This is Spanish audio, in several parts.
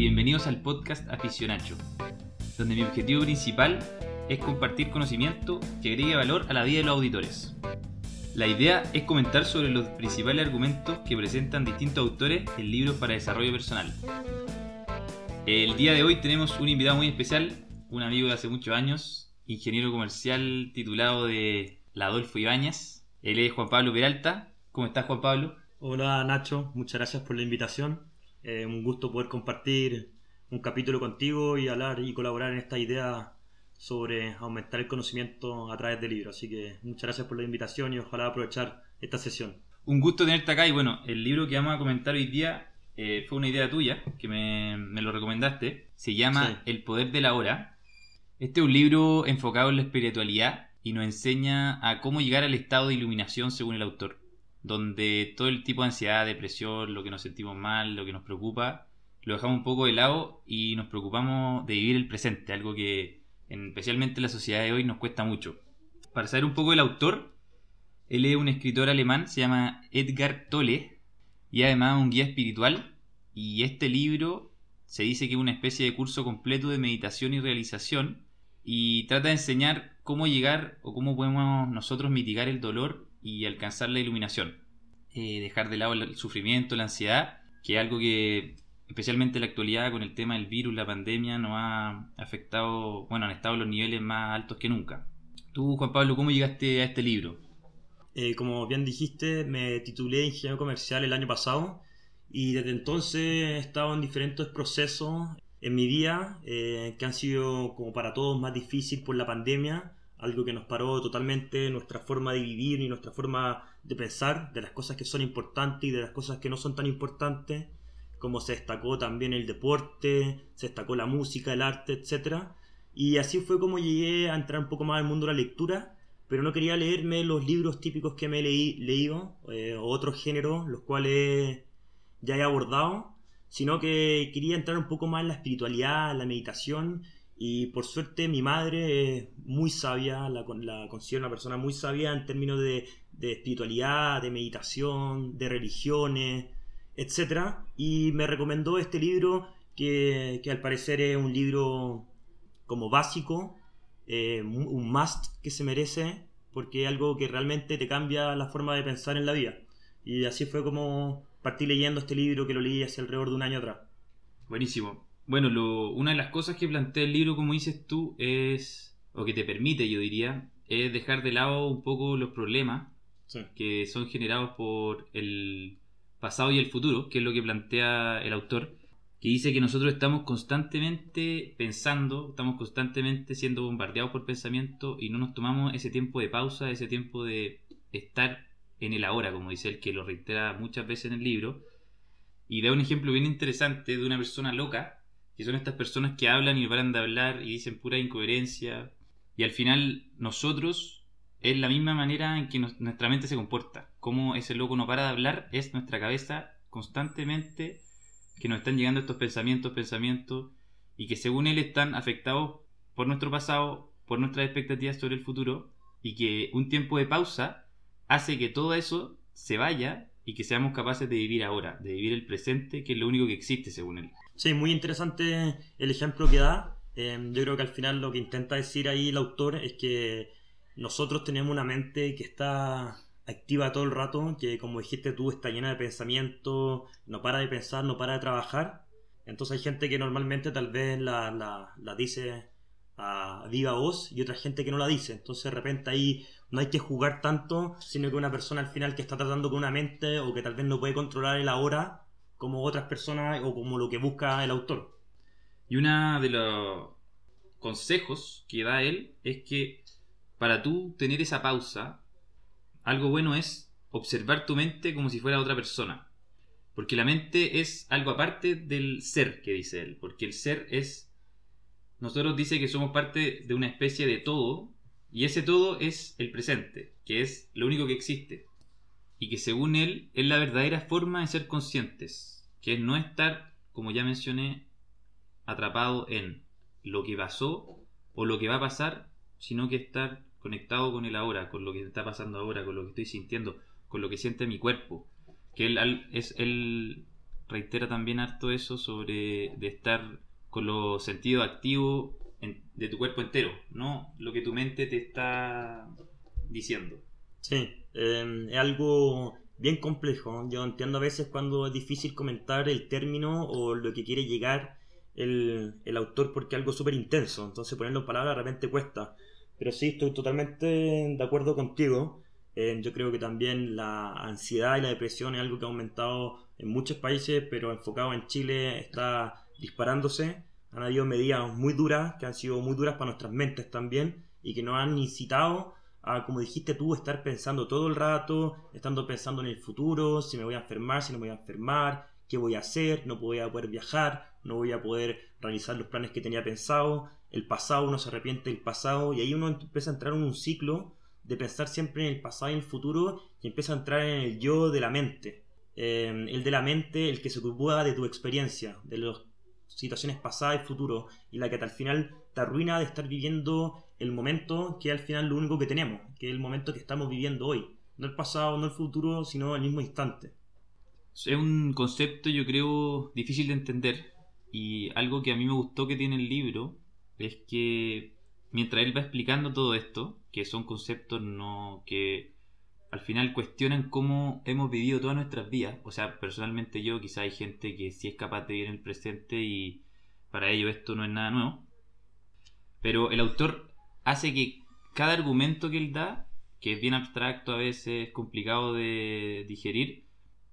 y bienvenidos al podcast Aficionacho, donde mi objetivo principal es compartir conocimiento que agregue valor a la vida de los auditores. La idea es comentar sobre los principales argumentos que presentan distintos autores en libros para desarrollo personal. El día de hoy tenemos un invitado muy especial, un amigo de hace muchos años, ingeniero comercial titulado de la Adolfo Ibáñez. Él es Juan Pablo Peralta. ¿Cómo estás, Juan Pablo? Hola, Nacho. Muchas gracias por la invitación. Eh, un gusto poder compartir un capítulo contigo y hablar y colaborar en esta idea sobre aumentar el conocimiento a través del libro. Así que muchas gracias por la invitación y ojalá aprovechar esta sesión. Un gusto tenerte acá y bueno, el libro que vamos a comentar hoy día eh, fue una idea tuya, que me, me lo recomendaste. Se llama Sí. El Poder de la Hora. Este es un libro enfocado en la espiritualidad y nos enseña a cómo llegar al estado de iluminación según el autor, donde todo el tipo de ansiedad, depresión, lo que nos sentimos mal, lo que nos preocupa, lo dejamos un poco de lado y nos preocupamos de vivir el presente, algo que en- especialmente en la sociedad de hoy nos cuesta mucho. Para saber un poco del autor, él es un escritor alemán, se llama Edgar Tolle, y además un guía espiritual. Y este libro se dice que es una especie de curso completo de meditación y realización y trata de enseñar cómo llegar o cómo podemos nosotros mitigar el dolor y alcanzar la iluminación. Eh, dejar de lado el sufrimiento, la ansiedad, que es algo que especialmente en la actualidad con el tema del virus, la pandemia, nos ha afectado, bueno, han estado los niveles más altos que nunca. Tú, Juan Pablo, ¿cómo llegaste a este libro? Eh, como bien dijiste, me titulé ingeniero comercial el año pasado y desde entonces he estado en diferentes procesos en mi vida eh, que han sido como para todos más difícil por la pandemia, algo que nos paró totalmente nuestra forma de vivir y nuestra forma de pensar de las cosas que son importantes y de las cosas que no son tan importantes, como se destacó también el deporte, se destacó la música, el arte, etcétera. Y así fue como llegué a entrar un poco más al mundo de la lectura pero no quería leerme los libros típicos que me he leí- leído, eh, o otros géneros, los cuales ya he abordado, sino que quería entrar un poco más en la espiritualidad, la meditación, y por suerte mi madre es muy sabia, la, la considero una persona muy sabia en términos de, de espiritualidad, de meditación, de religiones, etc. Y me recomendó este libro que, que al parecer es un libro como básico, eh, un must que se merece porque es algo que realmente te cambia la forma de pensar en la vida. Y así fue como partí leyendo este libro que lo leí hace alrededor de un año atrás. Buenísimo. Bueno, lo- una de las cosas que plantea el libro, como dices tú, es, o que te permite, yo diría, es dejar de lado un poco los problemas que son generados por el pasado y el futuro, que es lo que plantea el autor, que dice que nosotros estamos constantemente pensando, estamos constantemente siendo bombardeados por pensamiento y no nos tomamos ese tiempo de pausa, ese tiempo de estar en el ahora, como dice él, que lo reitera muchas veces en el libro, y da un ejemplo bien interesante de una persona loca, que son estas personas que hablan y paran de hablar y dicen pura incoherencia, y al final nosotros es la misma manera en que nuestra mente se comporta. Como ese loco no para de hablar, es nuestra cabeza constantemente que nos están llegando estos pensamientos, pensamientos, y que según él están afectados por nuestro pasado, por nuestras expectativas sobre el futuro, y que un tiempo de pausa hace que todo eso se vaya y que seamos capaces de vivir ahora, de vivir el presente, que es lo único que existe según él. Sí, muy interesante el ejemplo que da. Eh, yo creo que al final lo que intenta decir ahí el autor es que nosotros tenemos una mente que está activa todo el rato, que como dijiste tú está llena de pensamiento, no para de pensar, no para de trabajar. Entonces hay gente que normalmente tal vez la, la, la dice a viva voz y otra gente que no la dice. Entonces de repente ahí no hay que jugar tanto, sino que una persona al final que está tratando con una mente o que tal vez no puede controlar el ahora como otras personas o como lo que busca el autor. Y uno de los consejos que da él es que para tú tener esa pausa, algo bueno es observar tu mente como si fuera otra persona. Porque la mente es algo aparte del ser que dice él. Porque el ser es... Nosotros dice que somos parte de una especie de todo. Y ese todo es el presente, que es lo único que existe. Y que según él es la verdadera forma de ser conscientes. Que es no estar, como ya mencioné, atrapado en lo que pasó o lo que va a pasar, sino que estar conectado con el ahora, con lo que está pasando ahora, con lo que estoy sintiendo, con lo que siente mi cuerpo. Que él es él reitera también harto eso sobre de estar con los sentidos activos de tu cuerpo entero, no lo que tu mente te está diciendo. Sí, em, es algo bien complejo. Yo entiendo a veces cuando es difícil comentar el término o lo que quiere llegar el, el autor porque es algo súper intenso. Entonces ponerlo en palabras de repente cuesta. Pero sí, estoy totalmente de acuerdo contigo. Em, yo creo que también la ansiedad y la depresión es algo que ha aumentado en muchos países, pero enfocado en Chile está disparándose. Han habido medidas muy duras, que han sido muy duras para nuestras mentes también, y que nos han incitado como dijiste tú, estar pensando todo el rato, estando pensando en el futuro, si me voy a enfermar, si no me voy a enfermar, qué voy a hacer, no voy a poder viajar, no voy a poder realizar los planes que tenía pensado, el pasado, uno se arrepiente del pasado, y ahí uno empieza a entrar en un ciclo de pensar siempre en el pasado y el futuro, y empieza a entrar en el yo de la mente. Eh, el de la mente, el que se ocupa de tu experiencia, de las situaciones pasadas y futuro, y la que al final te arruina de estar viviendo el momento que al final lo único que tenemos, que es el momento que estamos viviendo hoy. No el pasado, no el futuro, sino el mismo instante. Es un concepto, yo creo, difícil de entender. Y algo que a mí me gustó que tiene el libro es que mientras él va explicando todo esto, que son conceptos no que al final cuestionan cómo hemos vivido todas nuestras vidas. O sea, personalmente yo, quizá hay gente que sí es capaz de vivir en el presente y para ello esto no es nada nuevo. Pero el autor hace que cada argumento que él da, que es bien abstracto a veces, complicado de digerir,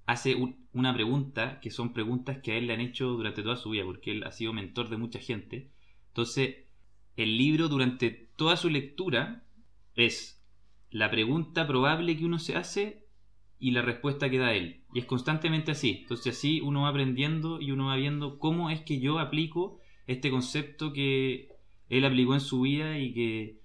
hace una pregunta que son preguntas que a él le han hecho durante toda su vida, porque él ha sido mentor de mucha gente. Entonces, el libro durante toda su lectura es la pregunta probable que uno se hace y la respuesta que da él. Y es constantemente así. Entonces así uno va aprendiendo y uno va viendo cómo es que yo aplico este concepto que él aplicó en su vida y que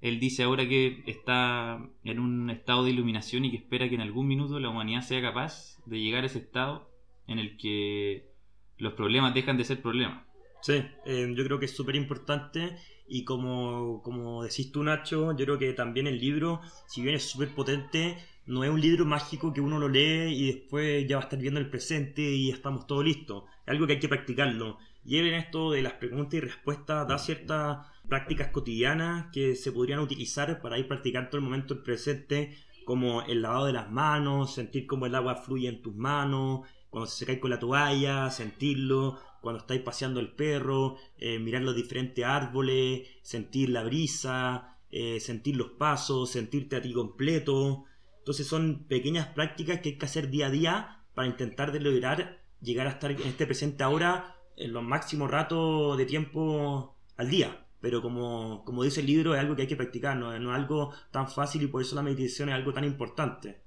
él dice ahora que está en un estado de iluminación y que espera que en algún minuto la humanidad sea capaz de llegar a ese estado en el que los problemas dejan de ser problemas. Sí, eh, yo creo que es súper importante y como, como decís tú Nacho, yo creo que también el libro, si bien es súper potente, no es un libro mágico que uno lo lee y después ya va a estar viendo el presente y estamos todos listos. Es algo que hay que practicarlo. Y él en esto de las preguntas y respuestas da ciertas prácticas cotidianas que se podrían utilizar para ir practicando el momento del presente, como el lavado de las manos, sentir cómo el agua fluye en tus manos, cuando se cae con la toalla, sentirlo, cuando estáis paseando el perro, eh, mirar los diferentes árboles, sentir la brisa, eh, sentir los pasos, sentirte a ti completo. Entonces son pequeñas prácticas que hay que hacer día a día para intentar lograr llegar a estar en este presente ahora en los máximos ratos de tiempo al día. Pero como, como dice el libro, es algo que hay que practicar, no, no es algo tan fácil y por eso la meditación es algo tan importante.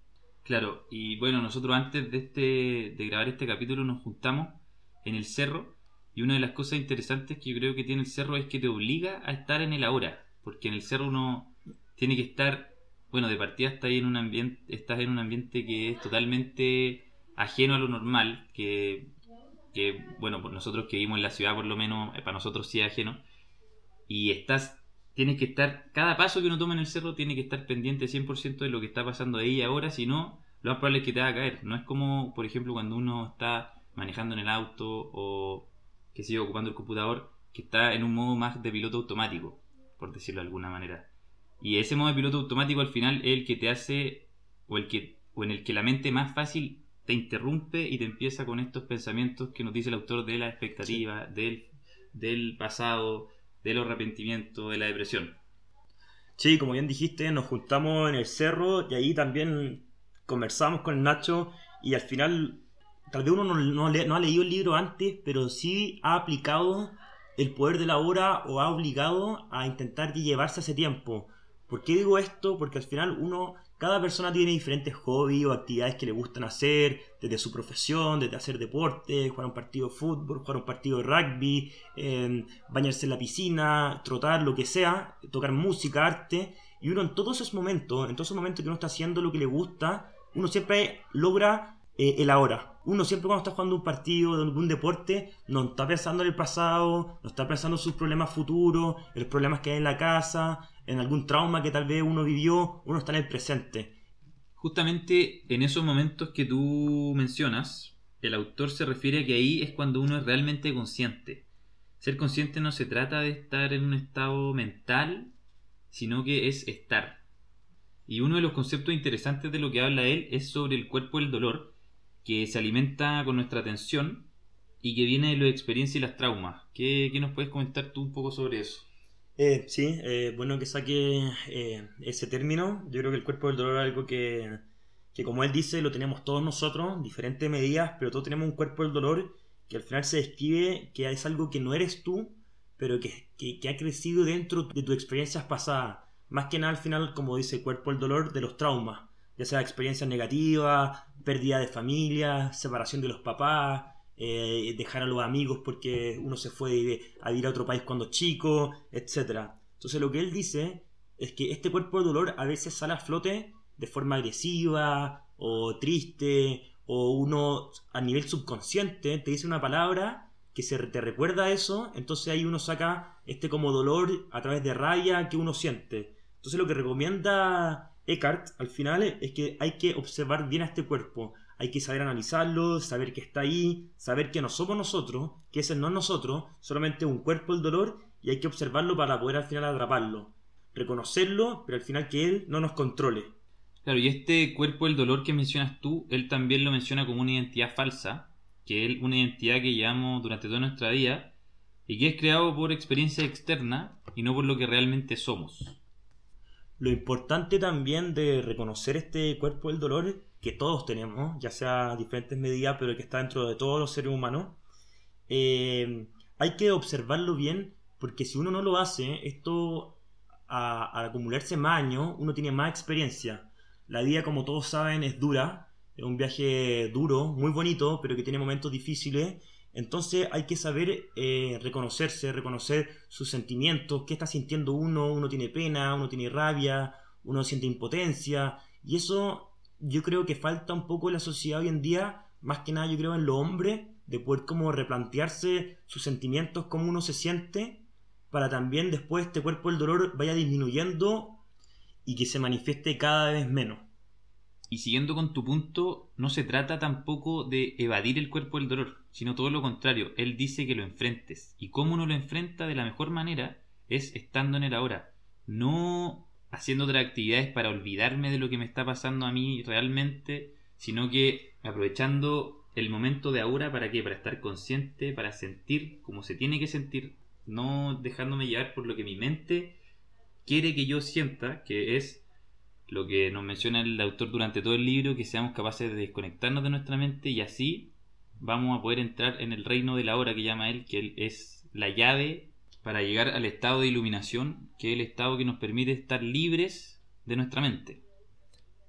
Claro, y bueno, nosotros antes de, este, de grabar este capítulo nos juntamos en el cerro y una de las cosas interesantes que yo creo que tiene el cerro es que te obliga a estar en el ahora, porque en el cerro uno tiene que estar, bueno, de partida estás en un ambiente, estás en un ambiente que es totalmente ajeno a lo normal, que que bueno, pues nosotros que vivimos en la ciudad por lo menos, eh, para nosotros sí es ajeno, y estás, tienes que estar, cada paso que uno toma en el cerro tiene que estar pendiente 100% de lo que está pasando ahí ahora, si no, lo más probable es que te va a caer. No es como, por ejemplo, cuando uno está manejando en el auto o que sigue ocupando el computador, que está en un modo más de piloto automático, por decirlo de alguna manera. Y ese modo de piloto automático al final es el que te hace, o el que, o en el que la mente más fácil te interrumpe y te empieza con estos pensamientos que nos dice el autor de la expectativa, del, del pasado, del arrepentimiento, de la depresión. Sí, como bien dijiste, nos juntamos en el cerro y ahí también conversamos con el Nacho y al final, tal vez uno no, no, no ha leído el libro antes, pero sí ha aplicado el poder de la hora o ha obligado a intentar llevarse ese tiempo. ¿Por qué digo esto? Porque al final uno cada persona tiene diferentes hobbies o actividades que le gustan hacer, desde su profesión, desde hacer deporte, jugar un partido de fútbol, jugar un partido de rugby, em, bañarse en la piscina, trotar, lo que sea, tocar música, arte. Y uno en todos esos momentos, en todos esos momentos que uno está haciendo lo que le gusta, uno siempre logra eh, el ahora. Uno siempre cuando está jugando un partido de algún deporte, no está pensando en el pasado, no está pensando en sus problemas futuros, los problemas que hay en la casa, en algún trauma que tal vez uno vivió, uno está en el presente. Justamente en esos momentos que tú mencionas, el autor se refiere a que ahí es cuando uno es realmente consciente. Ser consciente no se trata de estar en un estado mental, sino que es estar. Y uno de los conceptos interesantes de lo que habla él es sobre el cuerpo del dolor, que se alimenta con nuestra atención y que viene de la experiencia y las traumas. ¿Qué, nos puedes comentar tú un poco sobre eso? Eh, sí, eh, bueno que saque eh, ese término. Yo creo que el cuerpo del dolor es algo que, que, como él dice, lo tenemos todos nosotros, diferentes medidas, pero todos tenemos un cuerpo del dolor que al final se describe que es algo que no eres tú, pero que, que, ha crecido dentro de tus experiencias pasadas. Más que nada al final, como dice el cuerpo del dolor, de los traumas, ya sea experiencias negativas, pérdida de familia, separación de los papás, eh, dejar a los amigos porque uno se fue a vivir a otro país cuando chico, etc. Entonces lo que él dice es que este cuerpo de dolor a veces sale a flote de forma agresiva o triste o uno a nivel subconsciente te dice una palabra que se te recuerda eso, entonces ahí uno saca este como dolor a través de rabia que uno siente. Entonces lo que recomienda Eckhart al final es que hay que observar bien a este cuerpo, hay que saber analizarlo, saber que está ahí, saber que no somos nosotros, que ese no es nosotros, solamente un cuerpo el dolor y hay que observarlo para poder al final atraparlo. Reconocerlo, pero al final que él no nos controle. Claro, y este cuerpo del dolor que mencionas tú, él también lo menciona como una identidad falsa, que es una identidad que llevamos durante toda nuestra vida y que es creado por experiencia externa y no por lo que realmente somos. Lo importante también de reconocer este cuerpo del dolor que todos tenemos, ya sea diferentes medidas, pero que está dentro de todos los seres humanos, eh, hay que observarlo bien, porque si uno no lo hace, esto al acumularse más años, uno tiene más experiencia. La vida, como todos saben, es dura, es un viaje duro, muy bonito, pero que tiene momentos difíciles. Entonces hay que saber eh, reconocerse, reconocer sus sentimientos, qué está sintiendo uno, uno tiene pena, uno tiene rabia, uno siente impotencia, y eso yo creo que falta un poco en la sociedad hoy en día, más que nada yo creo en los hombres, de poder como replantearse sus sentimientos, cómo uno se siente, para también después este cuerpo del dolor vaya disminuyendo y que se manifieste cada vez menos. Y siguiendo con tu punto, no se trata tampoco de evadir el cuerpo del dolor, sino todo lo contrario. Él dice que lo enfrentes. Y cómo uno lo enfrenta de la mejor manera es estando en el ahora. No haciendo otras actividades para olvidarme de lo que me está pasando a mí realmente, sino que aprovechando el momento de ahora para qué, para estar consciente, para sentir como se tiene que sentir, no dejándome llevar por lo que mi mente quiere que yo sienta, que es lo que nos menciona el autor durante todo el libro, que seamos capaces de desconectarnos de nuestra mente y así vamos a poder entrar en el reino de la hora que llama él, que él es la llave para llegar al estado de iluminación, que es el estado que nos permite estar libres de nuestra mente.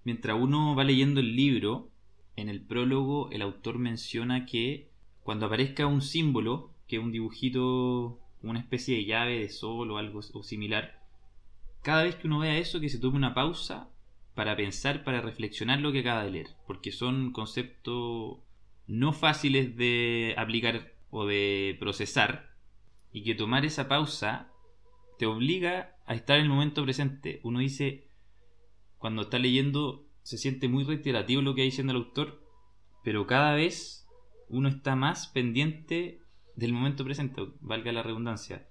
Mientras uno va leyendo el libro, en el prólogo el autor menciona que cuando aparezca un símbolo, que es un dibujito, una especie de llave de sol o algo similar, cada vez que uno vea eso, que se tome una pausa para pensar, para reflexionar lo que acaba de leer, porque son conceptos no fáciles de aplicar o de procesar, y que tomar esa pausa te obliga a estar en el momento presente. Uno dice, cuando está leyendo, se siente muy reiterativo lo que está diciendo el autor, pero cada vez uno está más pendiente del momento presente, valga la redundancia.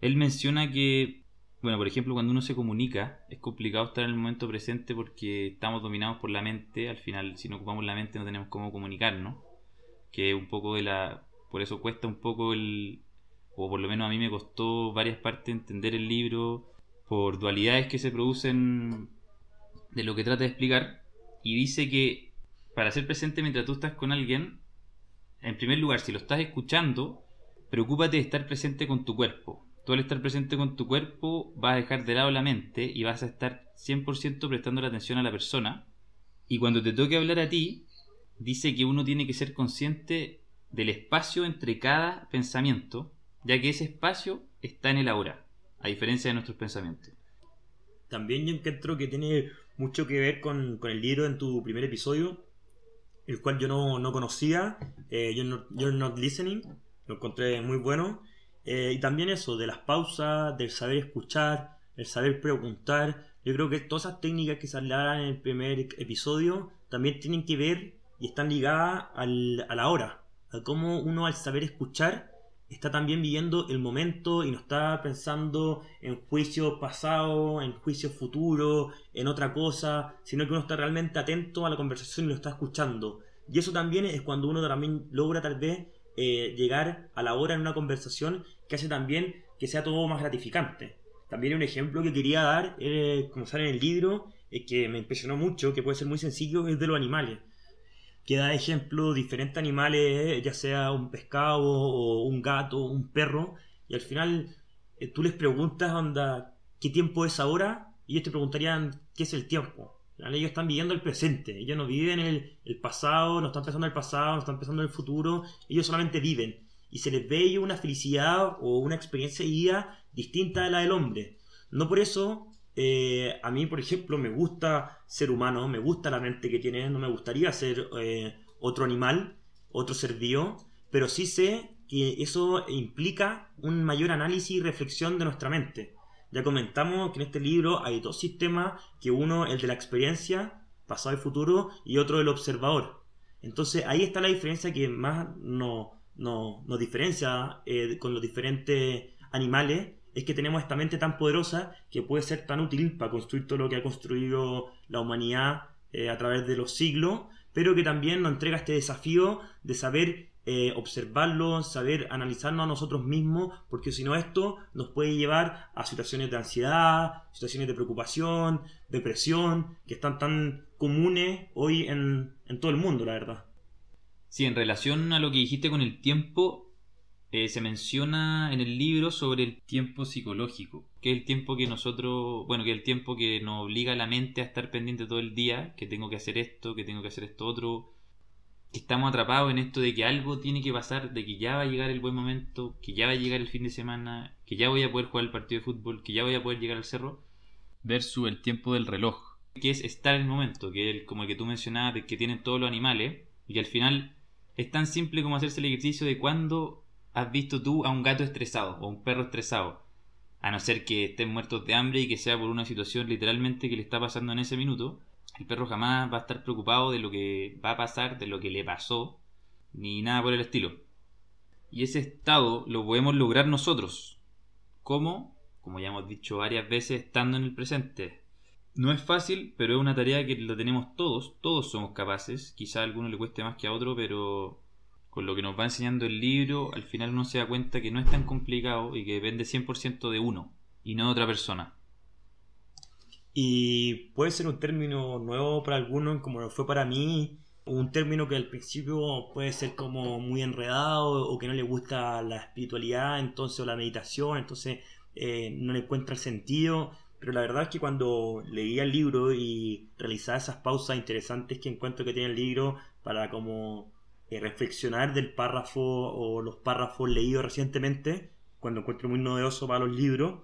Él menciona que, bueno, por ejemplo, cuando uno se comunica, es complicado estar en el momento presente porque estamos dominados por la mente. Al final, si no ocupamos la mente, no tenemos cómo comunicarnos. Que un poco de la. Por eso cuesta un poco el, o por lo menos a mí me costó varias partes entender el libro por dualidades que se producen de lo que trata de explicar. Y dice que para ser presente mientras tú estás con alguien, en primer lugar, si lo estás escuchando, preocúpate de estar presente con tu cuerpo. Tú al estar presente con tu cuerpo vas a dejar de lado la mente y vas a estar 100% prestando la atención a la persona. Y cuando te toque hablar a ti, dice que uno tiene que ser consciente del espacio entre cada pensamiento ya que ese espacio está en el ahora, a diferencia de nuestros pensamientos. También yo encuentro que tiene mucho que ver con, el libro en tu primer episodio, el cual yo no, conocía, eh, you're, not, Listening, lo encontré muy bueno. Eh, y también eso, de las pausas, del saber escuchar, el saber preguntar. Yo creo que todas esas técnicas que se hablaron en el primer episodio también tienen que ver y están ligadas al, a la hora, a cómo uno al saber escuchar está también viviendo el momento y no está pensando en juicio pasado, en juicio futuro, en otra cosa, sino que uno está realmente atento a la conversación y lo está escuchando. Y eso también es cuando uno también logra tal vez eh, llegar a la hora en una conversación que hace también que sea todo más gratificante. También un ejemplo que quería dar, eh, como sale en el libro, es que me impresionó mucho, que puede ser muy sencillo, es de los animales que da ejemplo diferentes animales, ya sea un pescado o un gato, un perro, y al final eh, tú les preguntas, onda, ¿qué tiempo es ahora? Y ellos te preguntarían, ¿qué es el tiempo? Ellos están viviendo el presente, ellos no viven el, pasado, no están pensando en el pasado, no están pensando en el futuro, ellos solamente viven. Y se les ve una felicidad o una experiencia de distinta a la del hombre. No por eso eh, a mí, por ejemplo, me gusta ser humano, me gusta la mente que tiene, no me gustaría ser eh, otro animal, otro ser vivo, pero sí sé que eso implica un mayor análisis y reflexión de nuestra mente. Ya comentamos que en este libro hay dos sistemas, que uno el de la experiencia, pasado y futuro, y otro el observador. Entonces ahí está la diferencia que más nos no, diferencia eh, con los diferentes animales es que tenemos esta mente tan poderosa que puede ser tan útil para construir todo lo que ha construido la humanidad eh, a través de los siglos, pero que también nos entrega este desafío de saber eh, observarlo, saber analizarnos a nosotros mismos, porque si no esto nos puede llevar a situaciones de ansiedad, situaciones de preocupación, depresión, que están tan comunes hoy en, en todo el mundo, la verdad. Sí, en relación a lo que dijiste con el tiempo, eh, se menciona en el libro sobre el tiempo psicológico, que es el tiempo que nosotros, bueno, que es el tiempo que nos obliga a la mente a estar pendiente todo el día, que tengo que hacer esto, que tengo que hacer esto otro, que estamos atrapados en esto de que algo tiene que pasar, de que ya va a llegar el buen momento, que ya va a llegar el fin de semana, que ya voy a poder jugar el partido de fútbol, que ya voy a poder llegar al cerro, versus el tiempo del reloj, que es estar en el momento, que es como el que tú mencionabas, de que tienen todos los animales, y que al final es tan simple como hacerse el ejercicio de cuando has visto tú a un gato estresado o un perro estresado? A no ser que estén muertos de hambre y que sea por una situación literalmente que le está pasando en ese minuto, el perro jamás va a estar preocupado de lo que va a pasar, de lo que le pasó, ni nada por el estilo. Y ese estado lo podemos lograr nosotros. ¿Cómo? Como ya hemos dicho varias veces, estando en el presente. No es fácil, pero es una tarea que la tenemos todos, todos somos capaces. Quizá a alguno le cueste más que a otro, pero con lo que nos va enseñando el libro, al final uno se da cuenta que no es tan complicado y que depende 100% de uno y no de otra persona. Y puede ser un término nuevo para algunos, como lo fue para mí, un término que al principio puede ser como muy enredado o que no le gusta la espiritualidad, entonces o la meditación, entonces eh, no le encuentra el sentido. Pero la verdad es que cuando leía el libro y realizaba esas pausas interesantes que encuentro que tiene el libro para como eh, reflexionar del párrafo o los párrafos leídos recientemente, cuando encuentro muy novedoso para los libros,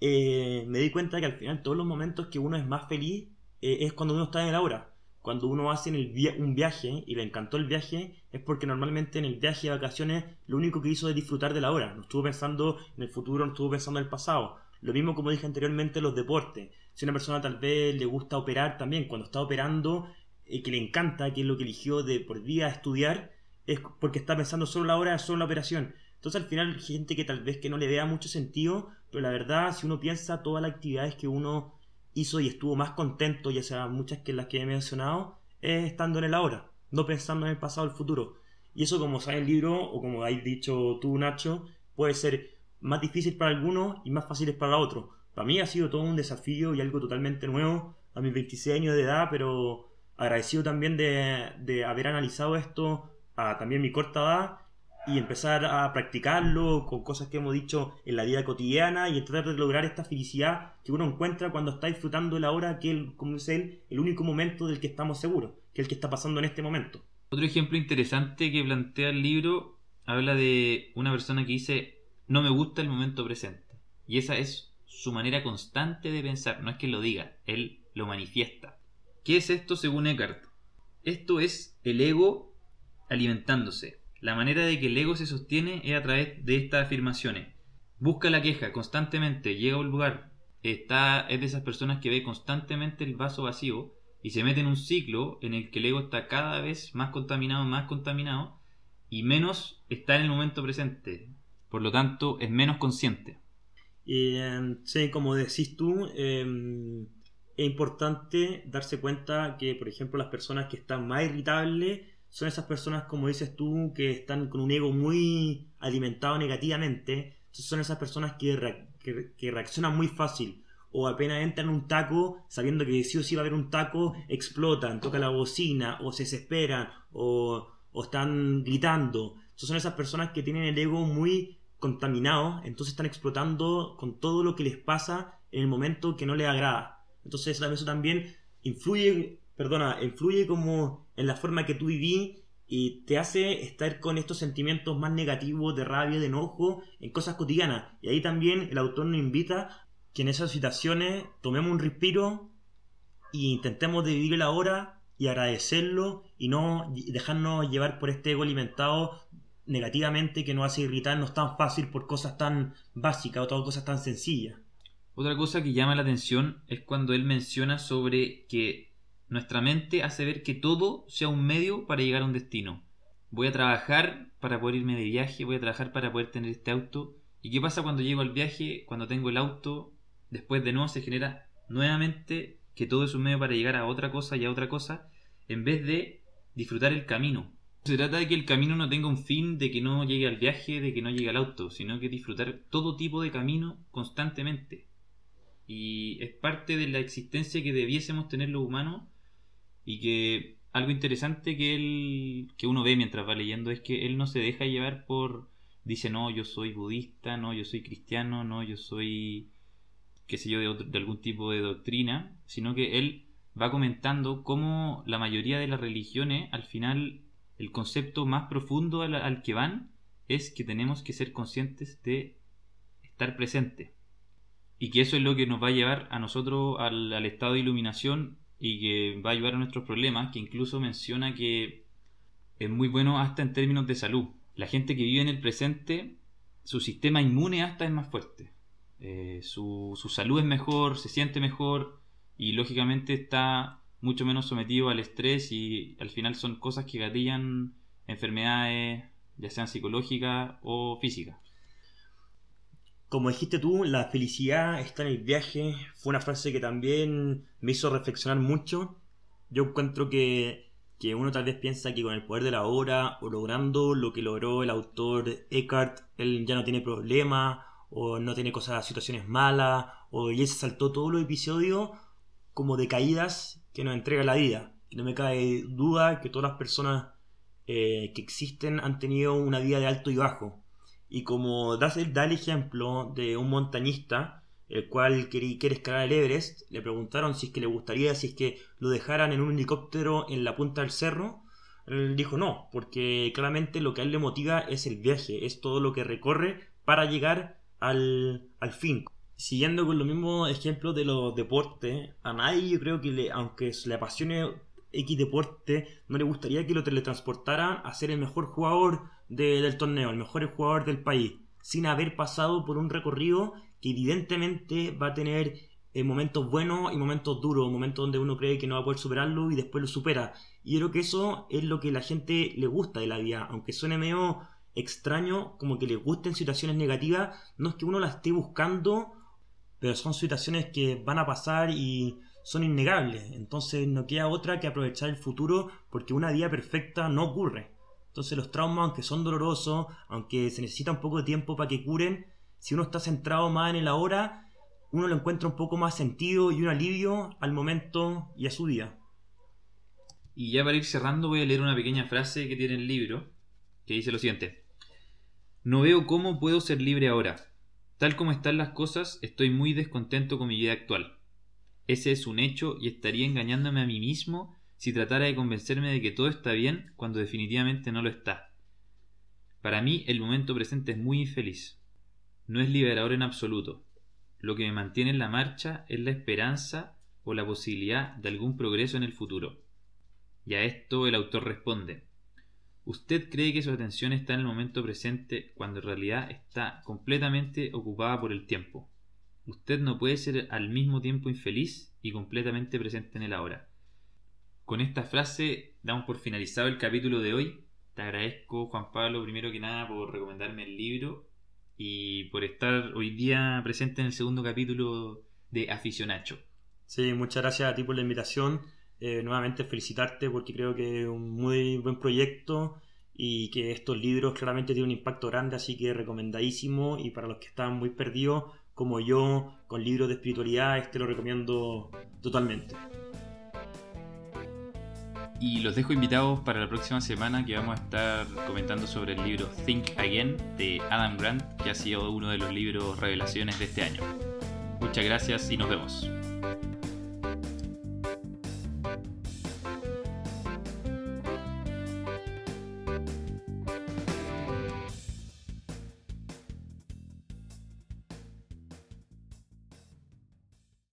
eh, me di cuenta que al final todos los momentos que uno es más feliz eh, es cuando uno está en el ahora. Cuando uno hace un viaje y le encantó el viaje, es porque normalmente en el viaje de vacaciones lo único que hizo es disfrutar de la hora. No estuvo pensando en el futuro, no estuvo pensando en el pasado. Lo mismo como dije anteriormente, los deportes. Si una persona tal vez le gusta operar también, cuando está operando que le encanta, que es lo que eligió de por día estudiar, es porque está pensando solo la hora, solo la operación. Entonces al final gente que tal vez que no le vea mucho sentido, pero la verdad si uno piensa todas las actividades que uno hizo y estuvo más contento, ya sea muchas que las que he mencionado, es estando en el ahora, no pensando en el pasado o el futuro. Y eso como sabe el libro, o como habéis dicho tú Nacho, puede ser más difícil para algunos y más fácil para otros. Para mí ha sido todo un desafío y algo totalmente nuevo a mis 26 años de edad, pero agradecido también de, haber analizado esto a también mi corta edad y empezar a practicarlo con cosas que hemos dicho en la vida cotidiana y tratar de lograr esta felicidad que uno encuentra cuando está disfrutando la hora que, el, como dice él, el único momento del que estamos seguros, que es el que está pasando en este momento. Otro ejemplo interesante que plantea el libro habla de una persona que dice no me gusta el momento presente. Y esa es su manera constante de pensar, no es que lo diga, él lo manifiesta. ¿Qué es esto según Eckhart? Esto es el ego alimentándose. La manera de que el ego se sostiene es a través de estas afirmaciones. Busca la queja constantemente, llega a un lugar, está, es de esas personas que ve constantemente el vaso vacío y se mete en un ciclo en el que el ego está cada vez más contaminado, más contaminado y menos está en el momento presente. Por lo tanto, es menos consciente. Eh, sí, como decís tú, em, es importante darse cuenta que, por ejemplo, las personas que están más irritables son esas personas, como dices tú, que están con un ego muy alimentado negativamente. son esas personas que, reaccionan muy fácil. O apenas entran en un taco, sabiendo que sí o sí va a haber un taco, explotan, tocan la bocina, o se desesperan, o están gritando. son esas personas que tienen el ego muy contaminado, entonces están explotando con todo lo que les pasa en el momento que no les agrada. Entonces eso también influye, perdona, influye como en la forma que tú viví y te hace estar con estos sentimientos más negativos de rabia, de enojo, en cosas cotidianas. Y ahí también el autor nos invita que en esas situaciones tomemos un respiro e intentemos vivir la hora y agradecerlo y no dejarnos llevar por este ego alimentado negativamente que nos hace irritarnos tan fácil por cosas tan básicas o todas cosas tan sencillas. Otra cosa que llama la atención es cuando él menciona sobre que nuestra mente hace ver que todo sea un medio para llegar a un destino. Voy a trabajar para poder irme de viaje, voy a trabajar para poder tener este auto. ¿Y qué pasa cuando llego al viaje, cuando tengo el auto? Después de nuevo se genera nuevamente que todo es un medio para llegar a otra cosa y a otra cosa, en vez de disfrutar el camino. Se trata de que el camino no tenga un fin, de que no llegue al viaje, de que no llegue al auto, sino que disfrutar todo tipo de camino constantemente. Y es parte de la existencia que debiésemos tener los humanos y que algo interesante que él que uno ve mientras va leyendo es que él no se deja llevar por dice no yo soy budista no yo soy cristiano no yo soy qué sé yo de, algún tipo de doctrina sino que él va comentando cómo la mayoría de las religiones al final el concepto más profundo al, que van es que tenemos que ser conscientes de estar presente. Y que eso es lo que nos va a llevar a nosotros al, estado de iluminación y que va a ayudar a nuestros problemas, que incluso menciona que es muy bueno hasta en términos de salud. La gente que vive en el presente, su sistema inmune hasta es más fuerte. Eh, su, su salud es mejor, se siente mejor y lógicamente está mucho menos sometido al estrés y al final son cosas que gatillan enfermedades, ya sean psicológicas o físicas. Como dijiste tú, la felicidad está en el viaje. Fue una frase que también me hizo reflexionar mucho. Yo encuentro que, que uno tal vez piensa que con el poder de la hora o logrando lo que logró el autor Eckhart, él ya no tiene problemas o no tiene cosas, situaciones malas o ya se saltó todos los episodios como de caídas que nos entrega la vida. Y no me cae duda que todas las personas eh, que existen han tenido una vida de alto y bajo. Y como da, da el ejemplo de un montañista, el cual quiere, quiere escalar el Everest, le preguntaron si es que le gustaría, si es que lo dejaran en un helicóptero en la punta del cerro. Él dijo no, porque claramente lo que a él le motiva es el viaje, es todo lo que recorre para llegar al, al fin siguiendo con los mismos ejemplos de los deportes, a nadie yo creo que le, aunque le apasione X deporte, no le gustaría que lo teletransportaran a ser el mejor jugador del torneo, el mejor jugador del país, sin haber pasado por un recorrido que evidentemente va a tener eh, momentos buenos y momentos duros, momentos donde uno cree que no va a poder superarlo y después lo supera. Y yo creo que eso es lo que la gente le gusta de la vida, aunque suene medio extraño, como que le gusten situaciones negativas, no es que uno la esté buscando pero son situaciones que van a pasar y son innegables. Entonces no queda otra que aprovechar el futuro porque una vida perfecta no ocurre. Entonces los traumas, aunque son dolorosos, aunque se necesita un poco de tiempo para que curen, si uno está centrado más en el ahora, uno lo encuentra un poco más sentido y un alivio al momento y a su día. Y ya para ir cerrando voy a leer una pequeña frase que tiene el libro, que dice lo siguiente. No veo cómo puedo ser libre ahora. Tal como están las cosas, estoy muy descontento con mi vida actual. Ese es un hecho y estaría engañándome a mí mismo si tratara de convencerme de que todo está bien cuando definitivamente no lo está. Para mí el momento presente es muy infeliz. No es liberador en absoluto. Lo que me mantiene en la marcha es la esperanza o la posibilidad de algún progreso en el futuro. Y a esto el autor responde Usted cree que su atención está en el momento presente cuando en realidad está completamente ocupada por el tiempo. Usted no puede ser al mismo tiempo infeliz y completamente presente en el ahora. con esta frase damos por finalizado el capítulo de hoy. Te agradezco, Juan Pablo, primero que nada, por recomendarme el libro y por estar hoy día presente en el segundo capítulo de Aficionacho. Sí, muchas gracias a ti por la invitación. Eh, nuevamente felicitarte porque creo que es un muy buen proyecto y que estos libros claramente tienen un impacto grande, así que recomendadísimo y para los que están muy perdidos, como yo, con libros de espiritualidad, este lo recomiendo totalmente. Y los dejo invitados para la próxima semana que vamos a estar comentando sobre el libro Think Again de Adam Grant, que ha sido uno de los libros revelaciones de este año. Muchas gracias y nos vemos.